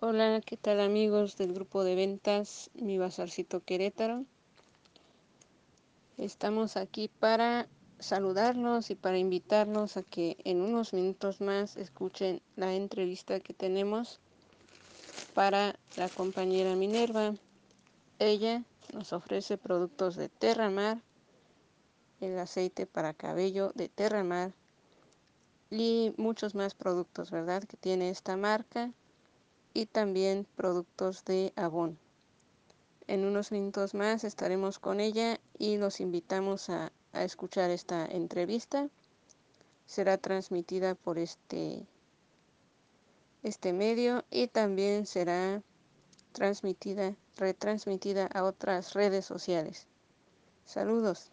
Hola, ¿qué tal amigos del grupo de ventas Mi Bazarcito Querétaro? Estamos aquí para saludarlos y para invitarlos a que en unos minutos más escuchen la entrevista que tenemos para la compañera Minerva. Ella nos ofrece productos de Terramar, el aceite para cabello de Terramar y muchos más productos, ¿verdad? Que tiene esta marca y también productos de Avon. En unos minutos más estaremos con ella y los invitamos a, a escuchar esta entrevista. Será transmitida por este, este medio y también será transmitida, retransmitida a otras redes sociales. Saludos.